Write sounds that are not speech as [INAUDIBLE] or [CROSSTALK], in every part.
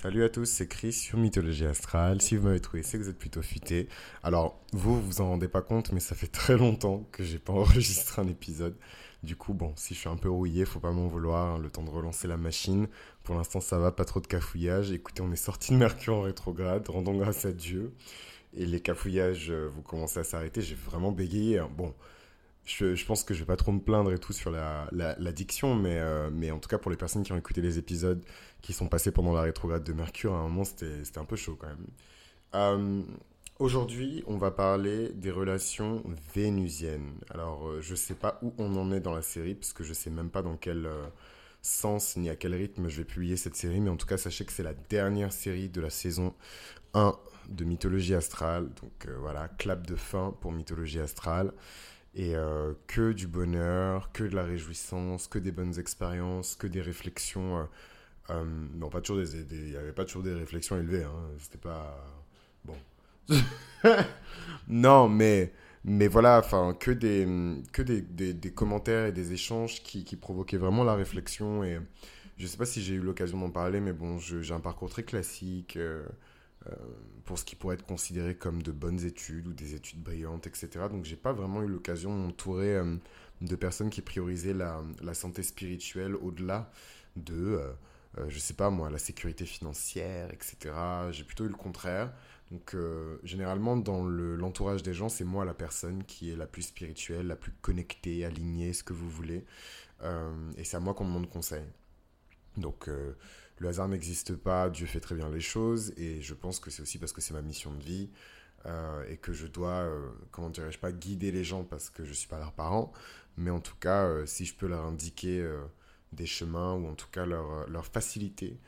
Salut à tous, c'est Chris sur Mythologie Astrale. Si vous m'avez trouvé, c'est que vous êtes plutôt futé. Alors, vous, vous en rendez pas compte, mais ça fait très longtemps que j'ai pas [LAUGHS] enregistré un épisode. Du coup, bon, si je suis un peu rouillé, faut pas m'en vouloir. hein, le temps de relancer la machine. Pour l'instant, ça va, pas trop de cafouillage. Écoutez, on est sorti de Mercure en rétrograde, rendons grâce à Dieu. Et les cafouillages, euh, vous commencez à s'arrêter. J'ai vraiment bégayé. hein. Bon, je, pense que je vais pas trop me plaindre et tout sur la, la, la diction, mais, euh, mais en tout cas, pour les personnes qui ont écouté les épisodes qui sont passés pendant la rétrograde de Mercure, à un moment, c'était un peu chaud quand même. Euh, Aujourd'hui, on va parler des relations vénusiennes. Alors, euh, je sais pas où on en est dans la série, parce que je sais même pas dans quel sens ni à quel rythme je vais publier cette série, mais en tout cas, sachez que c'est la dernière série de la saison 1 de Mythologie Astrale. Donc voilà, clap de fin pour Mythologie Astrale. Et euh, que du bonheur, que de la réjouissance, que des bonnes expériences, que des réflexions. euh, euh, non, pas toujours des. Il n'y avait pas toujours des réflexions élevées. Hein. C'était pas. Bon. [LAUGHS] non, mais. Mais voilà, enfin, que des, que des, des, des commentaires et des échanges qui, qui provoquaient vraiment la réflexion. Et je sais pas si j'ai eu l'occasion d'en parler, mais bon, j'ai un parcours très classique pour ce qui pourrait être considéré comme de bonnes études ou des études brillantes, etc. Donc, j'ai pas vraiment eu l'occasion de m'entourer euh, de personnes qui priorisaient la, la santé spirituelle au-delà de, euh, euh, je sais pas moi, la sécurité financière, etc. J'ai plutôt eu le contraire. Donc, euh, généralement, dans le- l'entourage des gens, c'est moi la personne qui est la plus spirituelle, la plus connectée, alignée, ce que vous voulez. Euh, et c'est à moi qu'on me demande conseil. Donc, euh, le hasard n'existe pas, Dieu fait très bien les choses, et je pense que c'est aussi parce que c'est ma mission de vie, euh, et que je dois, euh, comment dirais-je pas, guider les gens parce que je suis pas leur parent, mais en tout cas, euh, si je peux leur indiquer des chemins, ou en tout cas leur, leur faciliter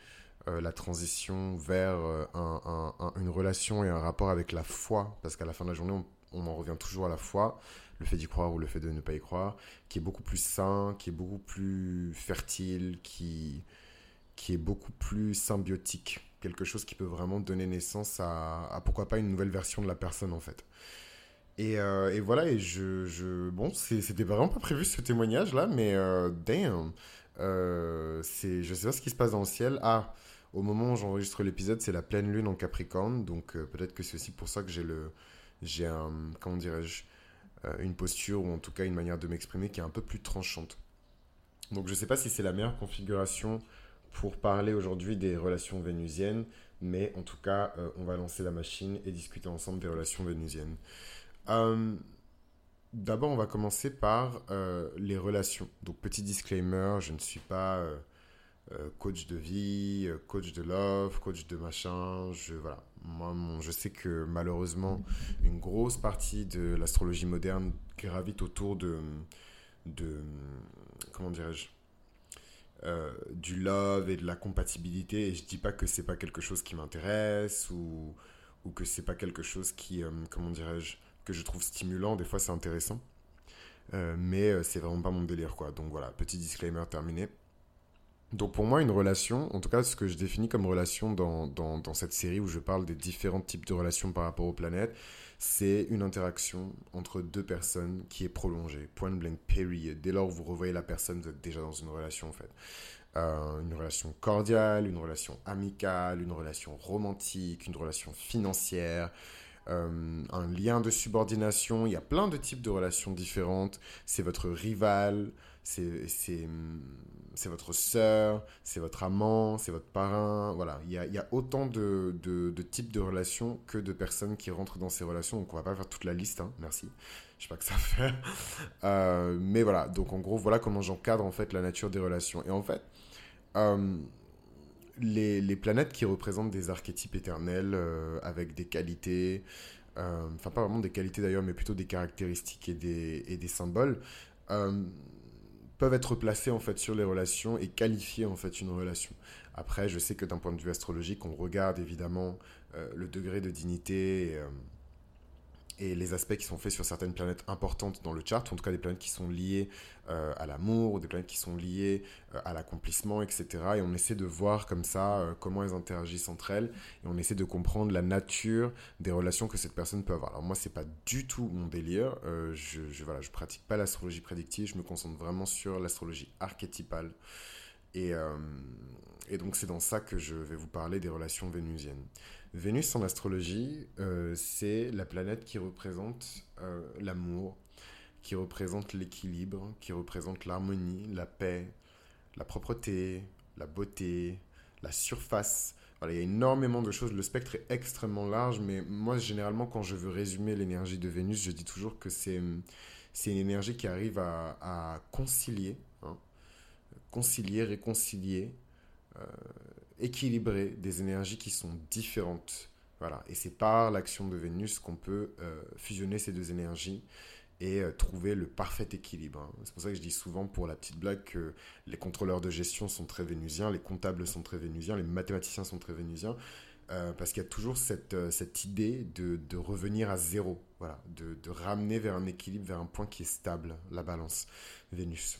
la transition vers un- une relation et un rapport avec la foi, parce qu'à la fin de la journée, on, on en revient toujours à la foi, le fait d'y croire ou le fait de ne pas y croire, qui est beaucoup plus sain, qui est beaucoup plus fertile, qui, qui est beaucoup plus symbiotique, quelque chose qui peut vraiment donner naissance à, pourquoi pas une nouvelle version de la personne en fait. Et, euh, voilà, et je, bon, c'était vraiment pas prévu ce témoignage là, mais euh, damn, euh, je sais pas ce qui se passe dans le ciel. Ah, au moment où j'enregistre l'épisode, c'est la pleine lune en Capricorne, donc euh, peut-être que c'est aussi pour ça que j'ai le, j'ai comment dirais-je, euh, une posture ou en tout cas une manière de m'exprimer qui est un peu plus tranchante. Donc je sais pas si c'est la meilleure configuration pour parler aujourd'hui des relations vénusiennes, mais en tout cas, euh, on va lancer la machine et discuter ensemble des relations vénusiennes. Euh, D'abord, on va commencer par euh, les relations. Donc, petit disclaimer, je ne suis pas coach de vie, coach de love, coach de machin. Je, voilà. Moi, je sais que malheureusement, une grosse partie de l'astrologie moderne gravite autour de, de comment dirais-je, euh, du love et de la compatibilité. Et je dis pas que c'est pas quelque chose qui m'intéresse ou, ou que c'est pas quelque chose qui, euh, comment dirais-je, que je trouve stimulant. Des fois, c'est intéressant. Euh, mais c'est vraiment pas mon délire, quoi. Donc voilà, petit disclaimer terminé. Donc pour moi, une relation, en tout cas ce que je définis comme relation dans, dans, cette série où je parle des différents types de relations par rapport aux planètes, c'est une interaction entre deux personnes qui est prolongée. Point blank, period. Dès lors où vous revoyez la personne, vous êtes déjà dans une relation en fait. Euh, une relation cordiale, une relation amicale, une relation romantique, une relation financière, euh, un lien de subordination. Il y a plein de types de relations différentes. C'est votre rival, c'est votre sœur, c'est votre amant, c'est votre parrain. Voilà, il y a, y a autant de, de, types de relations que de personnes qui rentrent dans ces relations. Donc on va pas faire toute la liste, hein, merci. Je sais pas que ça [LAUGHS] fait. Euh, mais voilà, donc en gros, voilà comment j'encadre en fait la nature des relations. Et en fait, euh, les, les planètes qui représentent des archétypes éternels euh, avec des qualités, enfin pas vraiment des qualités d'ailleurs, mais plutôt des caractéristiques et des, et des symboles, peuvent être placés en fait sur les relations et qualifier en fait une relation. Après, je sais que d'un point de vue astrologique, on regarde évidemment euh, le degré de dignité euh, et les aspects qui sont faits sur certaines planètes importantes dans le chart, en tout cas des planètes qui sont liées euh, à l'amour, ou des planètes qui sont liées euh, à l'accomplissement, etc. Et on essaie de voir comme ça euh, comment elles interagissent entre elles, et on essaie de comprendre la nature des relations que cette personne peut avoir. Alors moi, c'est pas du tout mon délire, je, je, voilà, je pratique pas l'astrologie prédictive, je me concentre vraiment sur l'astrologie archétypale. Et donc c'est dans ça que je vais vous parler des relations vénusiennes. Vénus en astrologie, c'est la planète qui représente l'amour, qui représente l'équilibre, qui représente l'harmonie, la paix, la propreté, la beauté, la surface. Voilà, il y a énormément de choses. Le spectre est extrêmement large, mais moi, généralement, quand je veux résumer l'énergie de Vénus, je dis toujours que c'est, c'est une énergie qui arrive à, concilier, hein, concilier, réconcilier, euh, équilibrer des énergies qui sont différentes. Voilà, et c'est par l'action de Vénus qu'on peut euh, fusionner ces deux énergies et euh, trouver le parfait équilibre. Hein. C'est pour ça que je dis souvent pour la petite blague que les contrôleurs de gestion sont très vénusiens, les comptables sont très vénusiens, les mathématiciens sont très vénusiens, euh, parce qu'il y a toujours cette, cette idée de, de, revenir à zéro, voilà, de, de, ramener vers un équilibre, vers un point qui est stable, la balance, Vénus.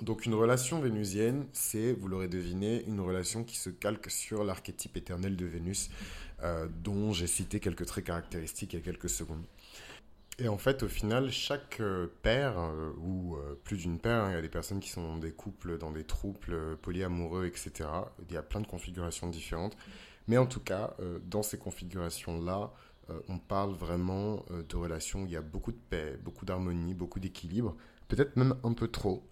Donc une relation vénusienne, c'est, vous l'aurez deviné, une relation qui se calque sur l'archétype éternel de Vénus, dont j'ai cité quelques traits caractéristiques il y a quelques secondes. Et en fait, au final, chaque euh, père, euh, ou euh, plus d'une paire, hein, il y a des personnes qui sont dans des couples, dans des trouples polyamoureux, etc. Il y a plein de configurations différentes. Mais en tout cas, dans ces configurations-là, on parle vraiment de relations où il y a beaucoup de paix, beaucoup d'harmonie, beaucoup d'équilibre, peut-être même un peu trop.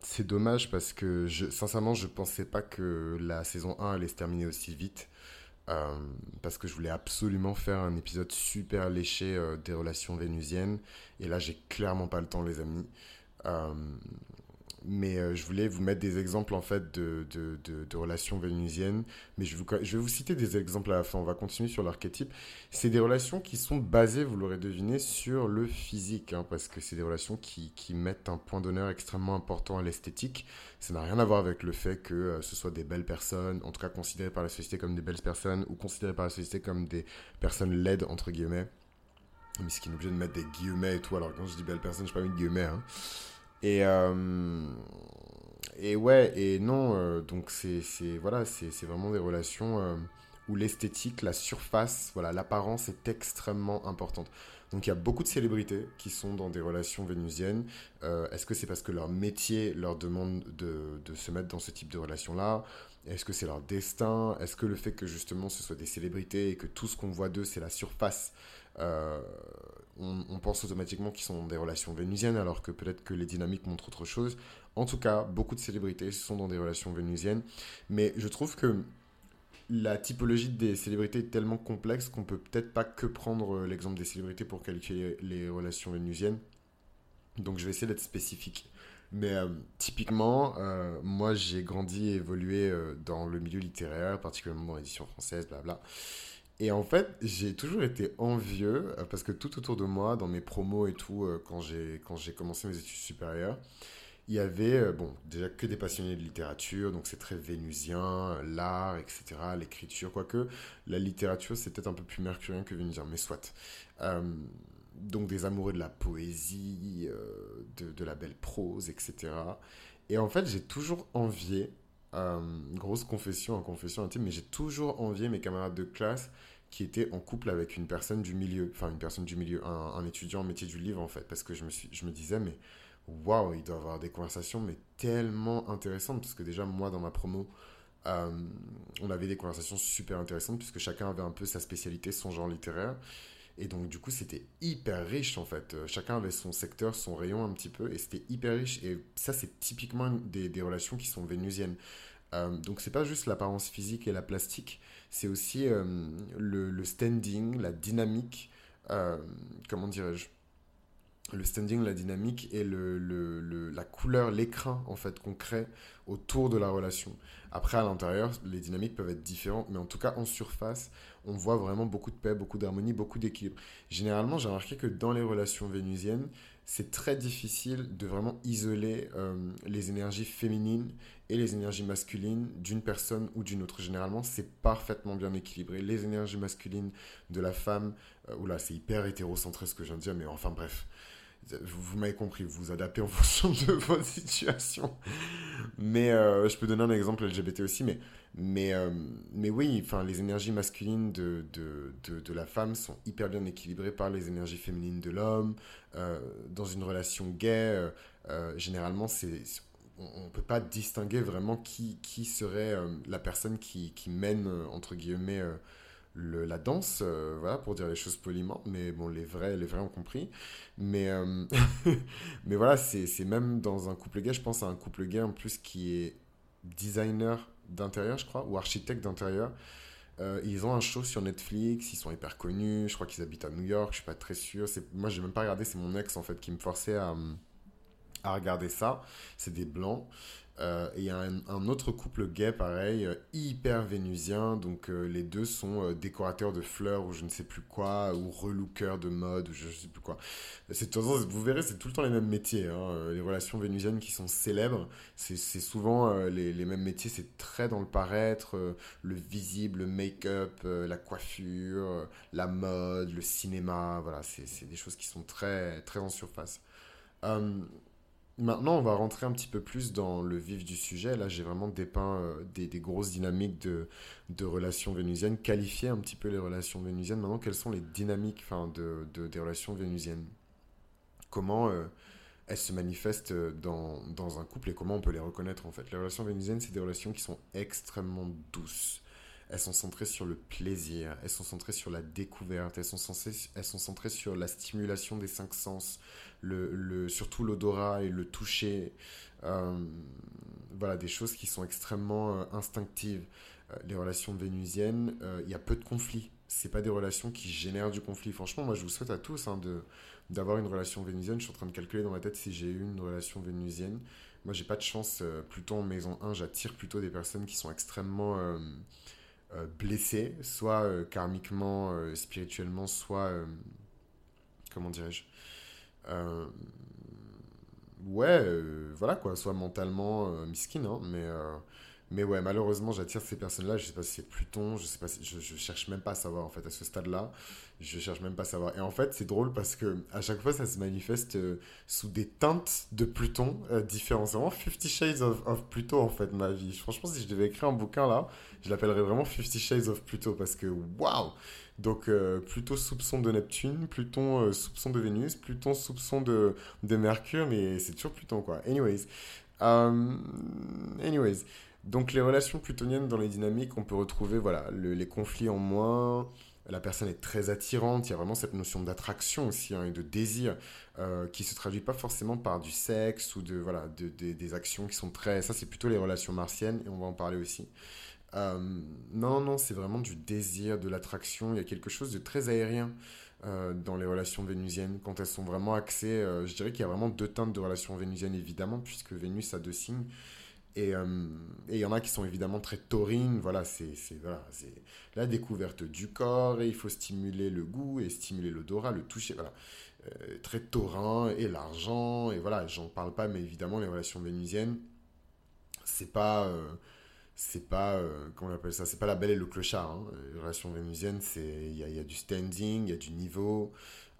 C'est dommage parce que, sincèrement, je pensais pas que la saison 1 allait se terminer aussi vite. Euh, parce que je voulais absolument faire un épisode super léché euh, des relations vénusiennes. Et là, j'ai clairement pas le temps, les amis. Euh, mais euh, je voulais vous mettre des exemples en fait de, de, de, relations vénusiennes. Mais je, vais vous citer des exemples à la fin. On va continuer sur l'archétype. C'est des relations qui sont basées, vous l'aurez deviné, sur le physique. Hein, parce que c'est des relations qui, qui, mettent un point d'honneur extrêmement important à l'esthétique. Ça n'a rien à voir avec le fait que euh, ce soit des belles personnes, en tout cas considérées par la société comme des belles personnes, ou considérées par la société comme des personnes laides, entre guillemets. Mais ce qui est obligé de mettre des guillemets et tout. Alors quand je dis belles personnes, je pas mis de guillemets. Hein. Et, euh, et ouais, et non, euh, donc c'est voilà, vraiment des relations euh, où l'esthétique, la surface, voilà, l'apparence est extrêmement importante. Donc il y a beaucoup de célébrités qui sont dans des relations vénusiennes. Est-ce que c'est parce que leur métier leur demande de, de se mettre dans ce type de relation-là? Est-ce que c'est leur destin? Est-ce que le fait que justement ce soit des célébrités et que tout ce qu'on voit d'eux c'est la surface on, pense automatiquement qu'ils sont des relations vénusiennes, alors que peut-être que les dynamiques montrent autre chose. En tout cas, beaucoup de célébrités sont dans des relations vénusiennes, mais je trouve que la typologie des célébrités est tellement complexe qu'on peut peut-être pas que prendre euh, l'exemple des célébrités pour qualifier les relations vénusiennes. Donc je vais essayer d'être spécifique. Mais euh, typiquement, euh, moi j'ai grandi et évolué dans le milieu littéraire, particulièrement dans l'édition française, blabla. Et en fait, j'ai toujours été envieux euh, parce que tout autour de moi, dans mes promos et tout, euh, quand j'ai commencé mes études supérieures, il y avait euh, bon déjà que des passionnés de littérature, donc c'est très vénusien, l'art, etc., l'écriture, quoique la littérature c'est peut-être un peu plus mercurien que vénusien, mais soit. donc des amoureux de la poésie, de, de, la belle prose, etc. Et en fait, j'ai toujours envié grosse confession, en confession intime, mais j'ai toujours envié mes camarades de classe qui étaient en couple avec une personne du milieu, enfin une personne du milieu, un, étudiant en métier du livre en fait, parce que je me, suis, je me disais, mais waouh, il doit avoir des conversations, mais tellement intéressantes, parce que déjà, moi, dans ma promo, euh, on avait des conversations super intéressantes, puisque chacun avait un peu sa spécialité, son genre littéraire. Et donc, du coup, c'était hyper riche, en fait. Euh, chacun avait son secteur, son rayon un petit peu, et c'était hyper riche. Et ça, c'est typiquement des, relations qui sont vénusiennes. Euh, donc, c'est pas juste l'apparence physique et la plastique, c'est aussi euh, le, standing, la dynamique, comment dirais-je le standing, la dynamique et le, le, la couleur, l'écran en fait qu'on crée autour de la relation. Après, à l'intérieur, les dynamiques peuvent être différentes, mais en tout cas, en surface, on voit vraiment beaucoup de paix, beaucoup d'harmonie, beaucoup d'équilibre. Généralement, j'ai remarqué que dans les relations vénusiennes, c'est très difficile de vraiment isoler euh, les énergies féminines et les énergies masculines d'une personne ou d'une autre. Généralement, c'est parfaitement bien équilibré. Les énergies masculines de la femme, euh, oula, c'est hyper hétérocentré ce que je viens de dire, mais enfin bref vous, m'avez compris, vous vous adaptez en [LAUGHS] fonction de votre situation. Mais euh, je peux donner un exemple LGBT aussi, mais, mais, euh, mais oui, enfin, les énergies masculines de, de, de, la femme sont hyper bien équilibrées par les énergies féminines de l'homme. Euh, dans une relation gay, généralement, c'est on ne peut pas distinguer vraiment qui, qui serait la personne qui, qui mène, entre guillemets, le, la danse, voilà, pour dire les choses poliment, mais bon, les vrais, les vrais ont compris. Mais, [LAUGHS] mais voilà, c'est même dans un couple gay, je pense à un couple gay en plus qui est designer d'intérieur, je crois, ou architecte d'intérieur. Euh, ils ont un show sur Netflix, ils sont hyper connus, je crois qu'ils habitent à New York, je suis pas très sûr. Moi, j'ai même pas regardé, c'est mon ex en fait qui me forçait à, à regarder ça. C'est des blancs. Euh, et il y a un, autre couple gay, pareil, euh, hyper vénusien. Donc euh, les deux sont décorateurs de fleurs ou je ne sais plus quoi, ou relookers de mode ou je ne sais plus quoi. C'est, vous verrez, c'est tout le temps les mêmes métiers. Hein. Les relations vénusiennes qui sont célèbres, c'est, souvent les, les, mêmes métiers. C'est très dans le paraître, le visible, le make-up, la coiffure, la mode, le cinéma. Voilà, c'est, des choses qui sont très, très en surface. Maintenant, on va rentrer un petit peu plus dans le vif du sujet. Là, j'ai vraiment dépeint euh, des, grosses dynamiques de, relations vénusiennes, qualifier un petit peu les relations vénusiennes. Maintenant, quelles sont les dynamiques enfin, de, de des relations vénusiennes? Comment euh, elles se manifestent dans, dans, un couple et comment on peut les reconnaître en fait? Les relations vénusiennes, c'est des relations qui sont extrêmement douces. Elles sont centrées sur le plaisir, elles sont centrées sur la découverte, elles sont, elles sont centrées sur la stimulation des cinq sens, le, surtout l'odorat et le toucher. Euh, voilà, des choses qui sont extrêmement euh, instinctives. Euh, les relations vénusiennes, il y a peu de conflits. C'est pas des relations qui génèrent du conflit. Franchement, moi, je vous souhaite à tous hein, d'avoir une relation vénusienne. Je suis en train de calculer dans ma tête si j'ai eu une relation vénusienne. Moi, j'ai pas de chance. plutôt en maison 1, j'attire plutôt des personnes qui sont extrêmement blessées, soit karmiquement, spirituellement, soit comment dirais-je euh, ouais, euh, voilà quoi, soit mentalement euh, miskin, hein, mais, mais ouais, malheureusement, j'attire ces personnes-là. Je sais pas si c'est Pluton, je sais pas si, je, cherche même pas à savoir en fait à ce stade-là. Je cherche même pas à savoir. Et en fait, c'est drôle parce que à chaque fois, ça se manifeste sous des teintes de Pluton différentes. C'est vraiment 50 Shades of, of, Pluto en fait, ma vie. Franchement, si je devais écrire un bouquin là, je l'appellerais vraiment 50 Shades of Pluto parce que waouh! Donc euh, plutôt soupçon de Neptune, Pluton euh, soupçon de Vénus, Pluton soupçon de, de Mercure, mais c'est toujours Pluton quoi. Anyways. Euh, anyways. Donc les relations plutoniennes dans les dynamiques, on peut retrouver voilà, les conflits en moins, la personne est très attirante, il y a vraiment cette notion d'attraction aussi hein, de désir qui se traduit pas forcément par du sexe ou de voilà de, des actions qui sont très ça c'est plutôt les relations martiennes et on va en parler aussi euh, non, non, c'est vraiment du désir, de l'attraction. Il y a quelque chose de très aérien euh, dans les relations vénusiennes. Quand elles sont vraiment axées, euh, je dirais qu'il y a vraiment deux teintes de relations vénusiennes, évidemment, puisque Vénus a deux signes. Et il y en a qui sont évidemment très taurines. Voilà, c'est voilà, la découverte du corps et il faut stimuler le goût et stimuler l'odorat, le toucher. Voilà. très taurin et l'argent. Et voilà, j'en parle pas, mais évidemment, les relations vénusiennes, c'est pas c'est pas euh, comment on appelle ça c'est pas la belle et le clochard hein. les relations vénusiennes c'est il y a, y a, du standing il y a du niveau.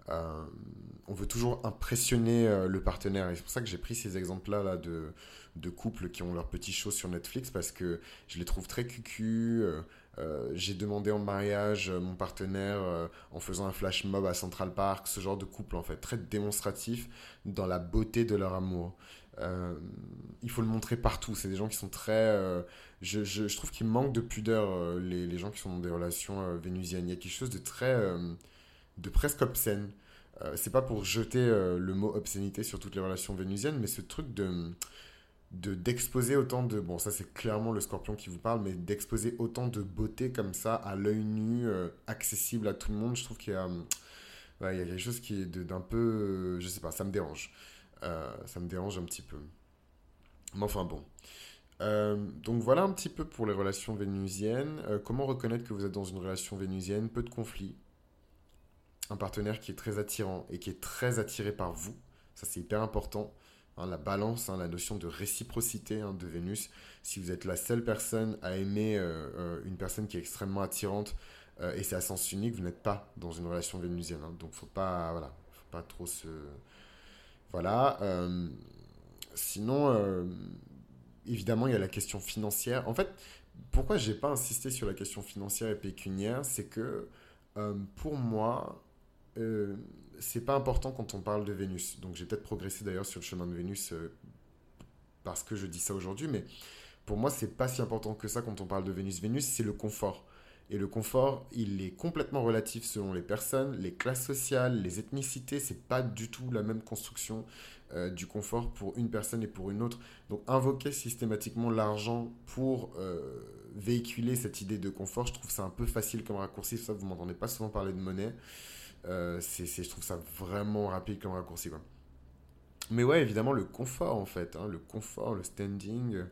Euh, on veut toujours impressionner euh, le partenaire. C'est pour ça que j'ai pris ces exemples là, de, de couples qui ont leur petit show sur Netflix parce que je les trouve très cucu j'ai demandé en mariage mon partenaire en faisant un flash mob à Central Park ce genre de couple en fait très démonstratif dans la beauté de leur amour il faut le montrer partout c'est des gens qui sont très je, je, trouve qu'il manque de pudeur, euh, les, gens qui sont dans des relations euh, vénusiennes. Il y a quelque chose de très. Euh, de presque obscène. c'est pas pour jeter le mot obscénité sur toutes les relations vénusiennes, mais ce truc de d'exposer autant de bon ça c'est clairement le scorpion qui vous parle mais d'exposer autant de beauté comme ça à l'œil nu accessible à tout le monde je trouve qu'il y a il y a quelque chose qui est d'un peu je sais pas ça me dérange ça me dérange un petit peu mais enfin bon euh, donc voilà un petit peu pour les relations vénusiennes. Euh, comment reconnaître que vous êtes dans une relation vénusienne? Peu de conflits. Un partenaire qui est très attirant et qui est très attiré par vous. Ça c'est hyper important. Hein, la balance, hein, la notion de réciprocité hein, de Vénus. Si vous êtes la seule personne à aimer euh, une personne qui est extrêmement attirante et c'est à sens unique, vous n'êtes pas dans une relation vénusienne. donc faut pas, voilà, faut pas trop se... Voilà. sinon évidemment, il y a la question financière. En fait, pourquoi j'ai pas insisté sur la question financière et pécuniaire, c'est que euh, pour moi, euh, c'est pas important quand on parle de Vénus. Donc j'ai peut-être progressé d'ailleurs sur le chemin de Vénus euh, parce que je dis ça aujourd'hui, mais pour moi, c'est pas si important que ça quand on parle de Vénus. Vénus, c'est le confort. Et le confort, il est complètement relatif selon les personnes, les classes sociales, les ethnicités. C'est pas du tout la même construction euh, du confort pour une personne et pour une autre. Donc, invoquer systématiquement l'argent pour euh, véhiculer cette idée de confort, je trouve ça un peu facile comme raccourci. Ça, vous m'entendez pas souvent parler de monnaie. Euh, c'est, je trouve ça vraiment rapide comme raccourci. Mais ouais, évidemment, le confort en fait. Hein, le confort, le standing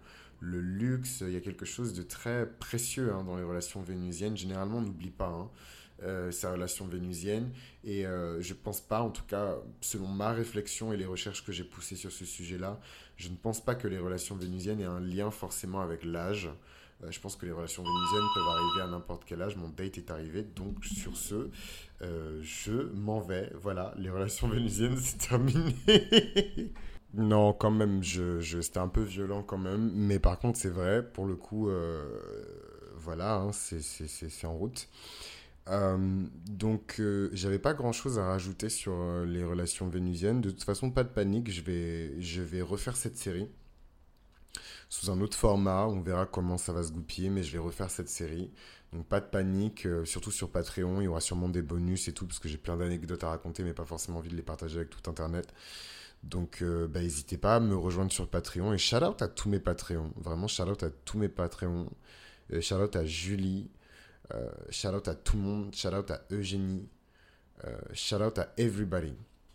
le luxe, il y a quelque chose de très précieux hein, dans les relations vénusiennes. Généralement, on n'oublie pas hein, euh, ces relations vénusiennes. Et euh, je ne pense pas, en tout cas, selon ma réflexion et les recherches que j'ai poussées sur ce sujet-là, je ne pense pas que les relations vénusiennes aient un lien forcément avec l'âge. Euh, je pense que les relations vénusiennes peuvent arriver à n'importe quel âge. Mon date est arrivé, donc sur ce, je m'en vais. Voilà, les relations [LAUGHS] vénusiennes, c'est terminé. [LAUGHS] Non, quand même, je, c'était un peu violent quand même. Mais par contre, c'est vrai, pour le coup, euh, voilà, hein, c'est en route. Euh, donc, euh, j'avais pas grand chose à rajouter sur les relations vénusiennes. De toute façon, pas de panique, je vais, je vais refaire cette série sous un autre format. On verra comment ça va se goupiller, mais je vais refaire cette série. Donc, pas de panique, surtout sur Patreon. Il y aura sûrement des bonus et tout, parce que j'ai plein d'anecdotes à raconter, mais pas forcément envie de les partager avec tout Internet. Donc, euh, bah, n'hésitez pas à me rejoindre sur Patreon. Et shout out à tous mes Patreons. Vraiment, shout out à tous mes Patreons. Euh, shout out à Julie. Euh, shout out à tout le monde. Shout out à Eugénie. shout out à everybody.